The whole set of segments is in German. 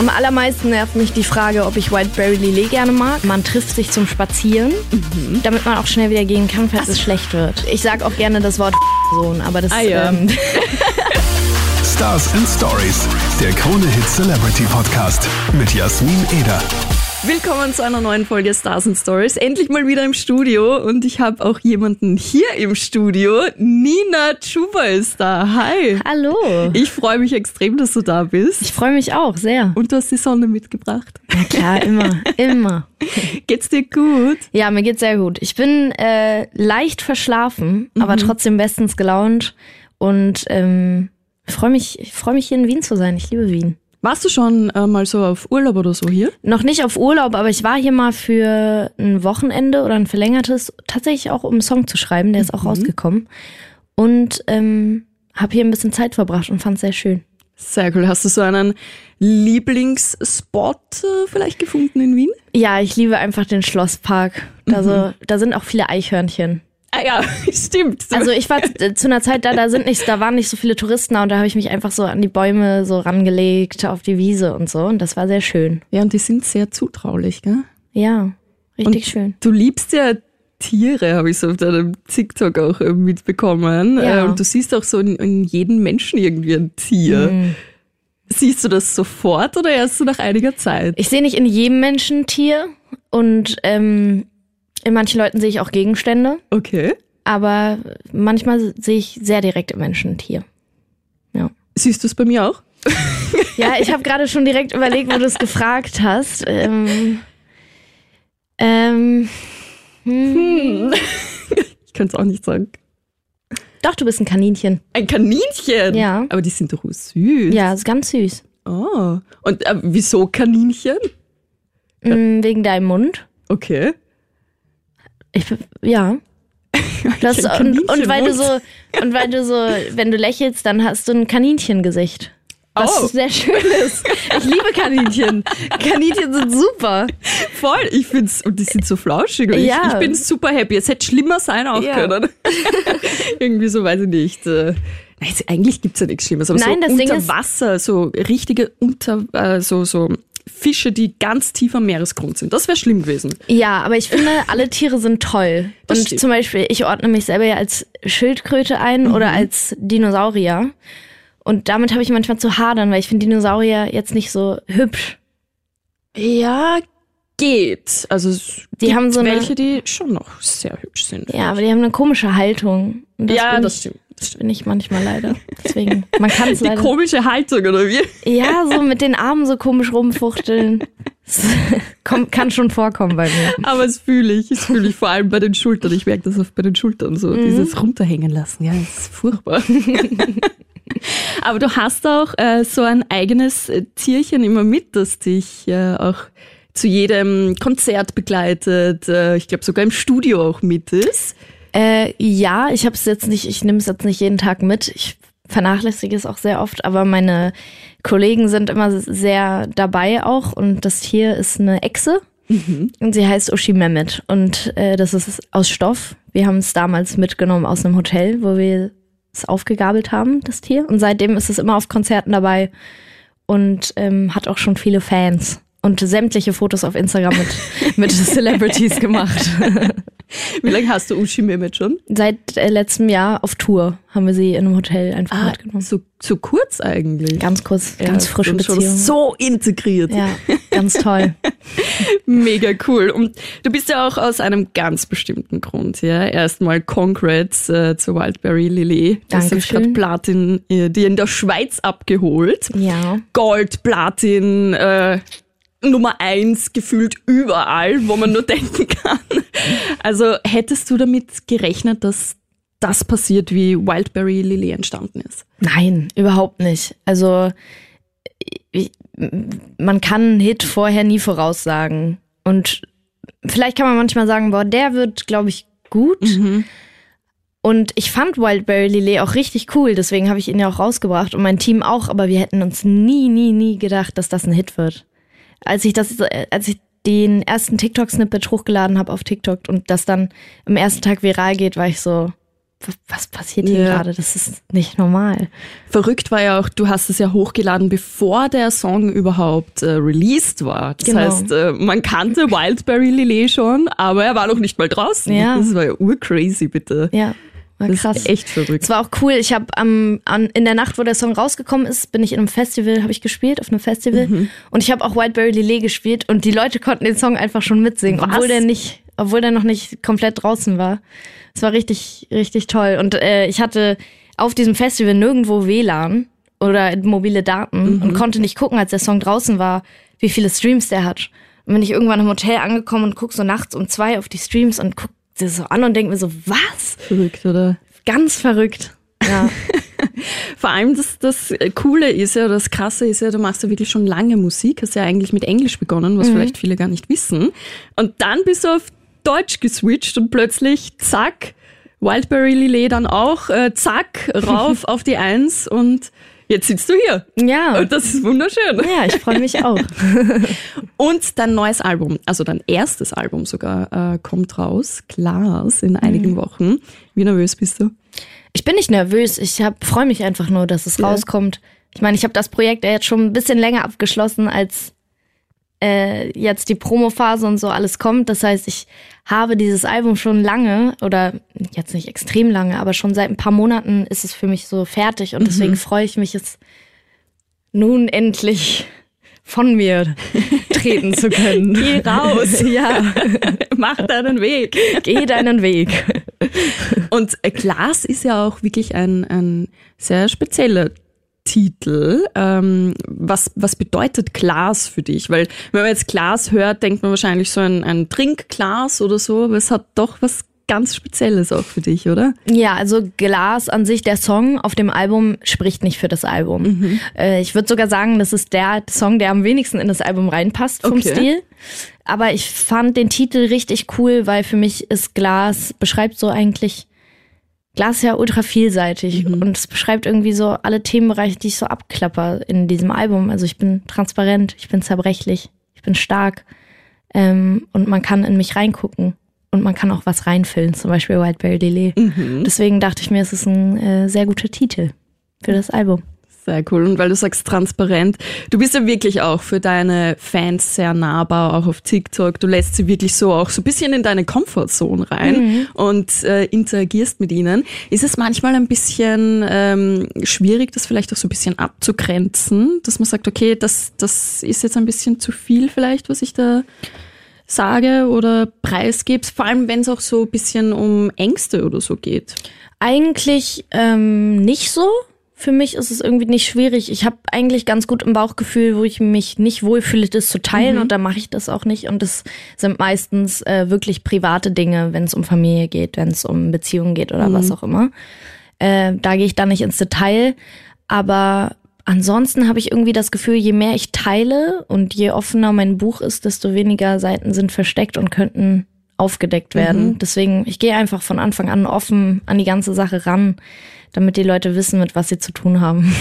Am allermeisten nervt mich die Frage, ob ich Wildberry Lillet gerne mag. Man trifft sich zum Spazieren, Mhm. damit man auch schnell wieder gehen kann, falls es schlecht wird. Ich sage auch gerne das Wort Sohn, aber das Ah, ja. ähm, Stars and Stories, der Krone Hit Celebrity Podcast mit Jasmin Eder. Willkommen zu einer neuen Folge Stars and Stories. Endlich mal wieder im Studio und ich habe auch jemanden hier im Studio. Nina Chuba ist da. Hi. Hallo. Ich freue mich extrem, dass du da bist. Ich freue mich auch sehr. Und du hast die Sonne mitgebracht. Na klar, immer, immer. Geht's dir gut? Ja, mir geht's sehr gut. Ich bin äh, leicht verschlafen, aber trotzdem bestens gelaunt und ähm, freue mich, ich freue mich hier in Wien zu sein. Ich liebe Wien. Warst du schon äh, mal so auf Urlaub oder so hier? Noch nicht auf Urlaub, aber ich war hier mal für ein Wochenende oder ein verlängertes, tatsächlich auch um einen Song zu schreiben, der ist auch rausgekommen. Und ähm, habe hier ein bisschen Zeit verbracht und fand es sehr schön. Sehr cool. Hast du so einen Lieblingsspot äh, vielleicht gefunden in Wien? Ja, ich liebe einfach den Schlosspark. Da, so, da sind auch viele Eichhörnchen. Ah ja, stimmt. Also ich war zu zu einer Zeit da, da sind nicht, da waren nicht so viele Touristen da und da habe ich mich einfach so an die Bäume so rangelegt, auf die Wiese und so. Und das war sehr schön. ja, und die sind sehr zutraulich, gell? Ja, richtig Und schön. Du liebst ja Tiere, habe ich so auf deinem TikTok auch äh, mitbekommen. Ja. Äh, Und du siehst auch so in, in jedem Menschen irgendwie ein Tier. Mhm. Siehst du das sofort oder erst so nach einiger Zeit? Ich sehe nicht in jedem Menschen ein Tier und ähm, in manchen Leuten sehe ich auch Gegenstände, Okay. aber manchmal sehe ich sehr direkt im Menschen ein Tier. Ja. Siehst du es bei mir auch? Ja, ich habe gerade schon direkt überlegt, wo du es gefragt hast. Ähm, ähm, Ich könnte es auch nicht sagen. doch, du bist ein Kaninchen. Ein Kaninchen? Ja. Aber die sind doch süß. Ja, ist ganz süß. Oh. Und äh, wieso Kaninchen? Mm, wegen deinem Mund. Okay. Ich, ja. Das, und, und weil du so, und weil du so, wenn du lächelst, dann hast du ein Kaninchengesicht. Was Oh. sehr schön ist. Ich liebe Kaninchen. Kaninchen sind super. Voll, ich find's, und die sind so flauschig. Und Ja. ich, ich bin super happy. Es hätte schlimmer sein auch Ja. können. Irgendwie so, weiß ich nicht. es- eigentlich gibt's ja nichts Schlimmes, aber Nein, so das unter Wasser, so richtige unter, äh, so, so Fische, die ganz tief am Meeresgrund sind. Das wäre schlimm gewesen. Ja, aber ich finde, alle Tiere sind toll. Das und stimmt. zum Beispiel, ich ordne mich selber ja als Schildkröte ein Mhm. oder als Dinosaurier. Und damit habe ich manchmal zu hadern, weil ich finde Dinosaurier jetzt nicht so hübsch. Ja, geht. Also es Die gibt haben so eine- welche, die schon noch sehr hübsch sind. Ja, aber die haben eine komische Haltung. Und das ja, das stimmt. Das bin ich manchmal leider. Deswegen, man kann es Die leider. komische Haltung, oder wie? Ja, so mit den Armen so komisch rumfuchteln. Das kann schon vorkommen bei mir. Aber das fühle ich. Das fühle ich vor allem bei den Schultern. Ich merke das oft bei den Schultern so. Mhm. Dieses runterhängen lassen. Ja, das ist furchtbar. Aber du hast auch äh, so ein eigenes äh, Tierchen immer mit, das dich äh, auch zu jedem Konzert begleitet. Äh, ich glaube sogar im Studio auch mit ist. Äh, ja, ich habe es jetzt nicht, ich nehme es jetzt nicht jeden Tag mit. Ich vernachlässige es auch sehr oft, aber meine Kollegen sind immer sehr dabei auch und das Tier ist eine Echse und sie heißt Ushi Mehmet und äh, das ist aus Stoff. Wir haben es damals mitgenommen aus einem Hotel, wo wir es aufgegabelt haben, das Tier und seitdem ist es immer auf Konzerten dabei und ähm, hat auch schon viele Fans und sämtliche Fotos auf Instagram mit, mit Celebrities gemacht. Wie lange hast du Ushi Mehmet schon? Seit äh, letztem Jahr auf Tour haben wir sie in einem Hotel einfach mitgenommen. so, so kurz eigentlich. Ganz kurz, Ja, ganz frische und schon Beziehung. So integriert. Ja, ganz toll. Mega cool. Und du bist ja auch aus einem ganz bestimmten Grund, ja. Erstmal Congrats äh, zur Wildberry hast jetzt Dankeschön. gerade Platin äh, dir in der Schweiz abgeholt. Ja. Gold, Platin, äh, Nummer eins gefühlt überall, wo man nur denken kann. Also hättest du damit gerechnet, dass das passiert, wie Wildberry Lillet entstanden ist? Nein, überhaupt nicht. Also ich, man kann einen Hit vorher nie voraussagen. Und vielleicht kann man manchmal sagen, boah, der wird, glaube ich, gut. Und ich fand Wildberry Lillet auch richtig cool, deswegen habe ich ihn ja auch rausgebracht und mein Team auch, aber wir hätten uns nie, nie, nie gedacht, dass das ein Hit wird. Als ich das, als ich den ersten TikTok-Snippet hochgeladen habe auf TikTok und das dann am ersten Tag viral geht, war ich so, was passiert hier Ja. gerade? Das ist nicht normal. Verrückt war ja auch, du hast es ja hochgeladen, bevor der Song überhaupt äh, released war. Das Genau. heißt, äh, man kannte Wildberry Lillet schon, aber er war noch nicht mal draußen. Ja. Das war ja urcrazy, bitte. Ja, Das krass. ist echt verrückt. Es war auch cool. Ich habe am an, in der Nacht, wo der Song rausgekommen ist, bin ich in einem Festival, habe ich gespielt auf einem Festival Mhm. und ich habe auch Whiteberry Lillet gespielt und die Leute konnten den Song einfach schon mitsingen, Was? obwohl der nicht, obwohl der noch nicht komplett draußen war. Es war richtig, richtig toll und äh, ich hatte auf diesem Festival nirgendwo WLAN oder mobile Daten Mhm. und konnte nicht gucken, als der Song draußen war, wie viele Streams der hat. Und bin ich irgendwann im Hotel angekommen und guck so nachts um zwei auf die Streams und guck das so an und denk mir so, was? Verrückt, oder? Ganz verrückt. Ja. Vor allem das, das Coole ist ja, das Krasse ist ja, du machst ja wirklich schon lange Musik, hast ja eigentlich mit Englisch begonnen, was vielleicht viele gar nicht wissen. Und dann bist du auf Deutsch geswitcht und plötzlich zack, Wildberry Lillet dann auch, äh, zack, rauf auf die Eins und jetzt sitzt du hier. Ja. Und das ist wunderschön. Ja, ich freue mich auch. Und dein neues Album, also dein erstes Album sogar, äh, kommt raus, Glas, in einigen Wochen. Wie nervös bist du? Ich bin nicht nervös, ich freue mich einfach nur, dass es rauskommt. Ich meine, ich habe das Projekt ja jetzt schon ein bisschen länger abgeschlossen, als äh, jetzt die Promophase und so alles kommt. Das heißt, ich habe dieses Album schon lange oder jetzt nicht extrem lange, aber schon seit ein paar Monaten ist es für mich so fertig und deswegen freue ich mich es nun endlich von mir treten zu können. Geh raus. ja, Mach deinen Weg. geh deinen Weg. Und Glas ist ja auch wirklich ein, ein sehr spezieller Titel. Ähm, was, was bedeutet Glas für dich? Weil wenn man jetzt Glas hört, denkt man wahrscheinlich so ein, ein Trinkglas oder so, aber es hat doch was ganz Spezielles auch für dich, oder? Ja, also Glas an sich, der Song auf dem Album spricht nicht für das Album. Äh, ich würde sogar sagen, das ist der Song, der am wenigsten in das Album reinpasst vom Okay. Stil. Aber ich fand den Titel richtig cool, weil für mich ist Glas, beschreibt so eigentlich, Glas ist ja ultra vielseitig und es beschreibt irgendwie so alle Themenbereiche, die ich so abklapper in diesem Album. Also ich bin transparent, ich bin zerbrechlich, ich bin stark ähm, und man kann in mich reingucken und man kann auch was reinfüllen, zum Beispiel Whiteberry Lillet. Deswegen dachte ich mir, es ist ein äh, sehr guter Titel für das Album. Sehr cool. Und weil du sagst transparent, du bist ja wirklich auch für deine Fans sehr nahbar, auch auf TikTok. Du lässt sie wirklich so auch so ein bisschen in deine Comfortzone rein und äh, interagierst mit ihnen. Ist es manchmal ein bisschen ähm, schwierig, das vielleicht auch so ein bisschen abzugrenzen, dass man sagt, okay, das, das ist jetzt ein bisschen zu viel vielleicht, was ich da sage oder preisgebe, vor allem wenn es auch so ein bisschen um Ängste oder so geht. Eigentlich ähm, nicht so. Für mich ist es irgendwie nicht schwierig. Ich habe eigentlich ganz gut im Bauchgefühl, wo ich mich nicht wohlfühle, das zu teilen und dann mache ich das auch nicht. Und das sind meistens äh, wirklich private Dinge, wenn es um Familie geht, wenn es um Beziehungen geht oder was auch immer. Äh, da gehe ich dann nicht ins Detail. Aber ansonsten habe ich irgendwie das Gefühl, je mehr ich teile und je offener mein Buch ist, desto weniger Seiten sind versteckt und könnten aufgedeckt werden. Deswegen, ich gehe einfach von Anfang an offen an die ganze Sache ran, damit die Leute wissen, mit was sie zu tun haben.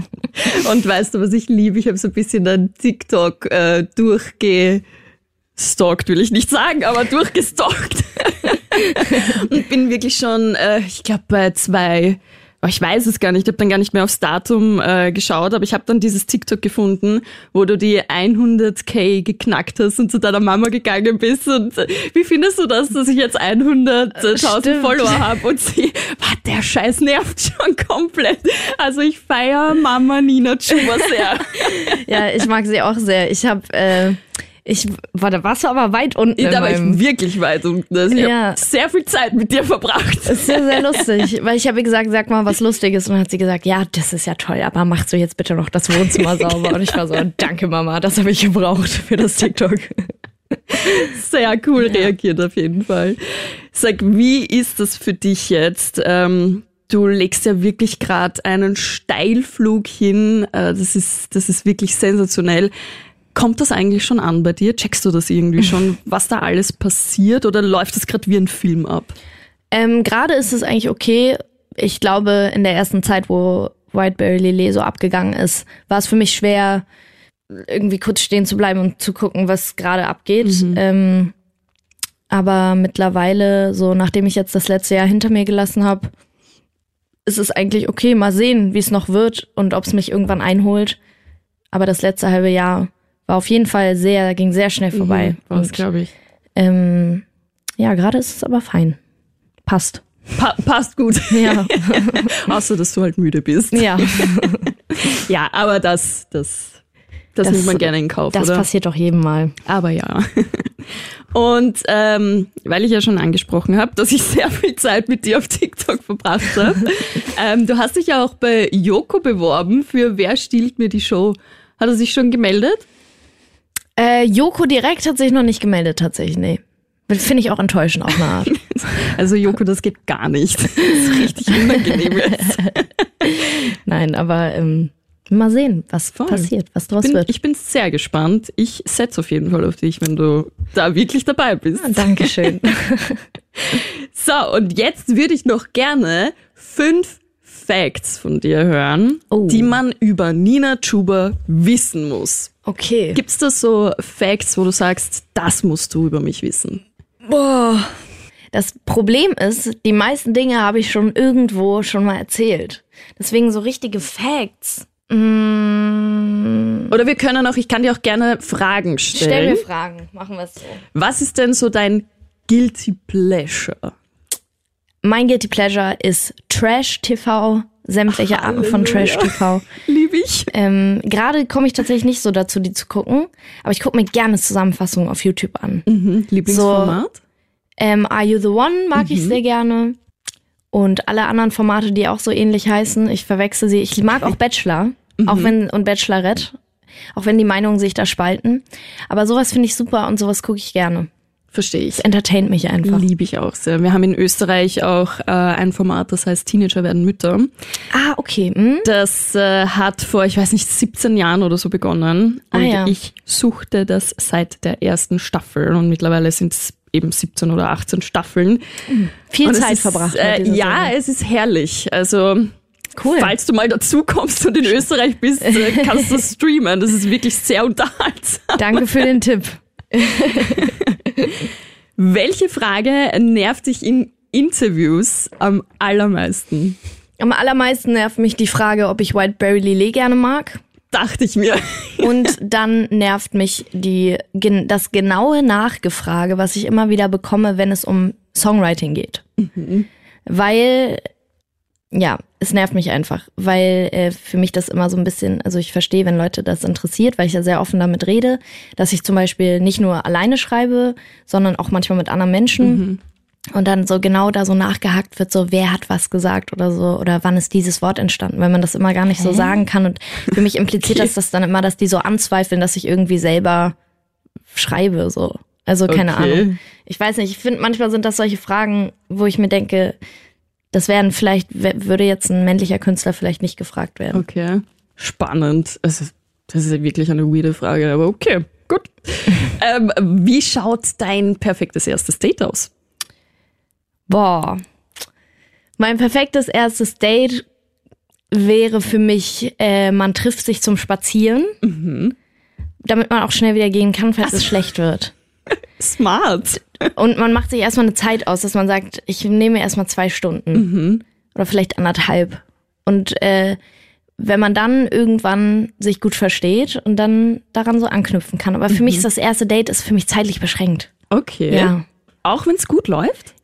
Und weißt du, was ich liebe? Ich habe so ein bisschen dein TikTok äh, durchgestalkt, will ich nicht sagen, aber durchgestalkt. und bin wirklich schon, äh, ich glaube, bei zwei, oh, ich weiß es gar nicht, ich habe dann gar nicht mehr aufs Datum äh, geschaut, aber ich habe dann dieses TikTok gefunden, wo du die 100k geknackt hast und zu deiner Mama gegangen bist. Und äh, wie findest du das, dass ich jetzt 100.000 Stimmt. Follower habe und sie, was, der Scheiß nervt schon komplett. Also ich feiere Mama Nina Chuba sehr. ja, ich mag sie auch sehr. Ich habe, äh, ich war da warst du aber weit unten. da war ich wirklich weit unten. Also ich Ja. habe sehr viel Zeit mit dir verbracht. Das ist sehr, sehr lustig, weil ich habe ihr gesagt, sag mal was Lustiges und dann hat sie gesagt, ja, das ist ja toll, aber machst du jetzt bitte noch das Wohnzimmer sauber? Und ich war so, danke Mama, das habe ich gebraucht für das TikTok. Sehr cool reagiert auf jeden Fall. Sag, wie ist das für dich jetzt? Ähm, du legst ja wirklich gerade einen Steilflug hin. Äh, das ist, das ist wirklich sensationell. Kommt das eigentlich schon an bei dir? Checkst du das irgendwie schon, was da alles passiert oder läuft das gerade wie ein Film ab? Ähm, Gerade ist es eigentlich okay. Ich glaube, in der ersten Zeit, wo Whiteberry Lillet so abgegangen ist, war es für mich schwer, irgendwie kurz stehen zu bleiben und zu gucken, was gerade abgeht. Ähm, Aber mittlerweile, so nachdem ich jetzt das letzte Jahr hinter mir gelassen habe, ist es eigentlich okay, mal sehen, wie es noch wird und ob es mich irgendwann einholt. Aber das letzte halbe Jahr war auf jeden Fall sehr, ging sehr schnell vorbei. Mhm, Und, glaube ich. ähm, ja, gerade ist es aber fein. Passt. Pa passt gut. Ja. Außer, dass du halt müde bist. ja. Ja, aber das, das, das, Das- nimmt man gerne in Kauf, Das oder? passiert doch jedem Mal. Aber ja. Und ähm, weil ich ja schon angesprochen habe, dass ich sehr viel Zeit mit dir auf TikTok verbracht habe, ähm, du hast dich ja auch bei Joko beworben für Wer stiehlt mir die Show? Hat er sich schon gemeldet? Äh, Joko direkt hat sich noch nicht gemeldet, tatsächlich, nee. Finde ich auch enttäuschend auf eine Art. Also Joko, das geht gar nicht. Das ist richtig unangenehm jetzt. Nein, aber ähm, mal sehen, was Voll. passiert, was draus Bin, wird. ich bin sehr gespannt. Ich setze auf jeden Fall auf dich, wenn du da wirklich dabei bist. Dankeschön. So, und jetzt würde ich noch gerne fünf Facts von dir hören, Oh. die man über Nina Chuba wissen muss. Okay. Gibt's da so Facts, wo du sagst, das musst du über mich wissen? Boah. Das Problem ist, die meisten Dinge habe ich schon irgendwo schon mal erzählt. Deswegen so richtige Facts. Mm, Oder wir können auch, ich kann dir auch gerne Fragen stell stellen. mir Fragen, machen wir es so. Was ist denn so dein Guilty Pleasure? Mein Guilty Pleasure ist Trash TV, sämtliche Arten von Trash TV. Lieb ich. Ähm, Gerade komme ich tatsächlich nicht so dazu, die zu gucken, aber ich gucke mir gerne Zusammenfassungen auf YouTube an. Mhm. Lieblingsformat? Ähm, Are You the One mag ich sehr gerne. Und alle anderen Formate, die auch so ähnlich heißen, ich verwechsel sie. Ich mag auch Bachelor, auch wenn und Bachelorette, auch wenn die Meinungen sich da spalten. Aber sowas finde ich super und sowas gucke ich gerne. Verstehe ich. Es entertaint mich einfach. Liebe ich auch sehr. Wir haben in Österreich auch äh, ein Format, das heißt Teenager werden Mütter. Ah, okay. Hm? Das äh, hat vor, ich weiß nicht, 17 Jahren oder so begonnen. Ah, Und ja. ich suchte das seit der ersten Staffel. Und mittlerweile sind es eben 17 oder 18 Staffeln. Viel Und Zeit ist, verbracht. Äh, ja, Serie. es ist herrlich. Also, Cool. falls du mal dazu kommst und in Österreich bist, äh, kannst du das streamen. Das ist wirklich sehr unterhaltsam. Danke für den Tipp. Welche Frage nervt dich in Interviews am allermeisten? Am allermeisten nervt mich die Frage, ob ich Whiteberry Lillet gerne mag. Dachte ich mir. Und dann nervt mich die, das genaue Nachgefrage, was ich immer wieder bekomme, wenn es um Songwriting geht. Weil, ja, es nervt mich einfach, weil äh, für mich das immer so ein bisschen, also ich verstehe, wenn Leute das interessiert, weil ich ja sehr offen damit rede, dass ich zum Beispiel nicht nur alleine schreibe, sondern auch manchmal mit anderen Menschen. Und dann so genau da so nachgehakt wird, so wer hat was gesagt oder so, oder wann ist dieses Wort entstanden, weil man das immer gar nicht so sagen kann. Und für mich impliziert Okay. das das dann immer, dass die so anzweifeln, dass ich irgendwie selber schreibe, so. Also keine Okay. Ahnung. Ich weiß nicht, ich finde, manchmal sind das solche Fragen, wo ich mir denke, das werden vielleicht, würde jetzt ein männlicher Künstler vielleicht nicht gefragt werden. Okay. Spannend. Also, das ist ja wirklich eine weirde Frage, aber okay, gut. ähm, wie schaut dein perfektes erstes Date aus? Boah. Mein perfektes erstes Date wäre für mich, äh, man trifft sich zum Spazieren, damit man auch schnell wieder gehen kann, falls es schlecht wird. Smart. Und man macht sich erstmal eine Zeit aus, dass man sagt, ich nehme erstmal zwei Stunden oder vielleicht anderthalb. Und äh, wenn man dann irgendwann sich gut versteht und dann daran so anknüpfen kann. Aber für mich ist das erste Date ist für mich zeitlich beschränkt. Okay. Ja. Auch wenn es gut läuft?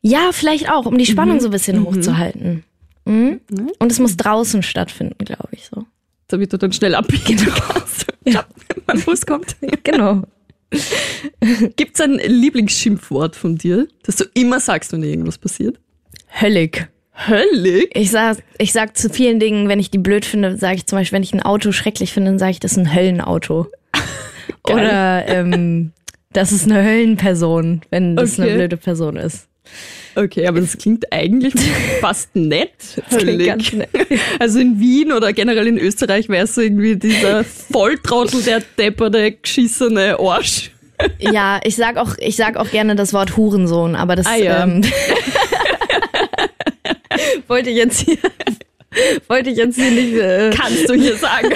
Ja, vielleicht auch, um die Spannung so ein bisschen hochzuhalten. Mhm. Und es muss draußen stattfinden, glaube ich so. Damit du dann schnell abbiegen kannst. Ja. Wenn mein Bus kommt. Genau. Gibt es ein Lieblingsschimpfwort von dir, das du immer sagst, wenn dir irgendwas passiert? Höllig. Höllig? Ich sag, ich sag zu vielen Dingen, wenn ich die blöd finde, sage ich zum Beispiel, wenn ich ein Auto schrecklich finde, dann sage ich, das ist ein Höllenauto. Oder ähm, das ist eine Höllenperson, wenn das Okay. eine blöde Person ist. Okay, aber das klingt eigentlich fast nett. ganz nett. Also in Wien oder generell in Österreich wäre es so irgendwie dieser Volltrottel, der depperte, geschissene Arsch. Ja, ich sag auch, ich sag auch gerne das Wort Hurensohn, aber das Ah, ja. ähm, wollte ich jetzt hier, wollte ich jetzt hier nicht. Äh, Kannst du hier sagen.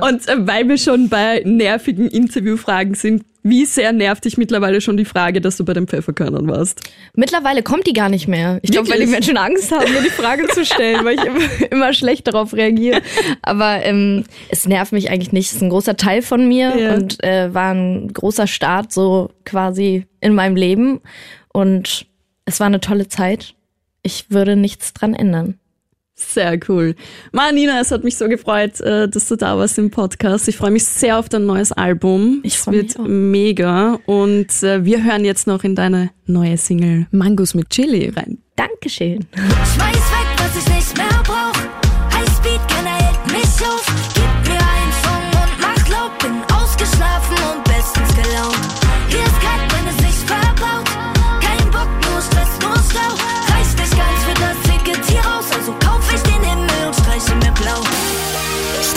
Und äh, weil wir schon bei nervigen Interviewfragen sind, wie sehr nervt dich mittlerweile schon die Frage, dass du bei den Pfefferkörnern warst? Mittlerweile kommt die gar nicht mehr. Ich glaube, weil die Menschen Angst haben, mir die Frage zu stellen, weil ich immer, immer schlecht darauf reagiere. Aber ähm, es nervt mich eigentlich nicht. Es ist ein großer Teil von mir Ja. und äh, war ein großer Start so quasi in meinem Leben. Und es war eine tolle Zeit. Ich würde nichts dran ändern. Sehr cool. Marina, es hat mich so gefreut, äh, dass du da warst im Podcast. Ich freue mich sehr auf dein neues Album. Ich es wird auch. mega. Und äh, wir hören jetzt noch in deine neue Single Mangos mit Chili rein. Dankeschön. Schmeiß weg, was ich nicht mehr brauch. Highspeed, keiner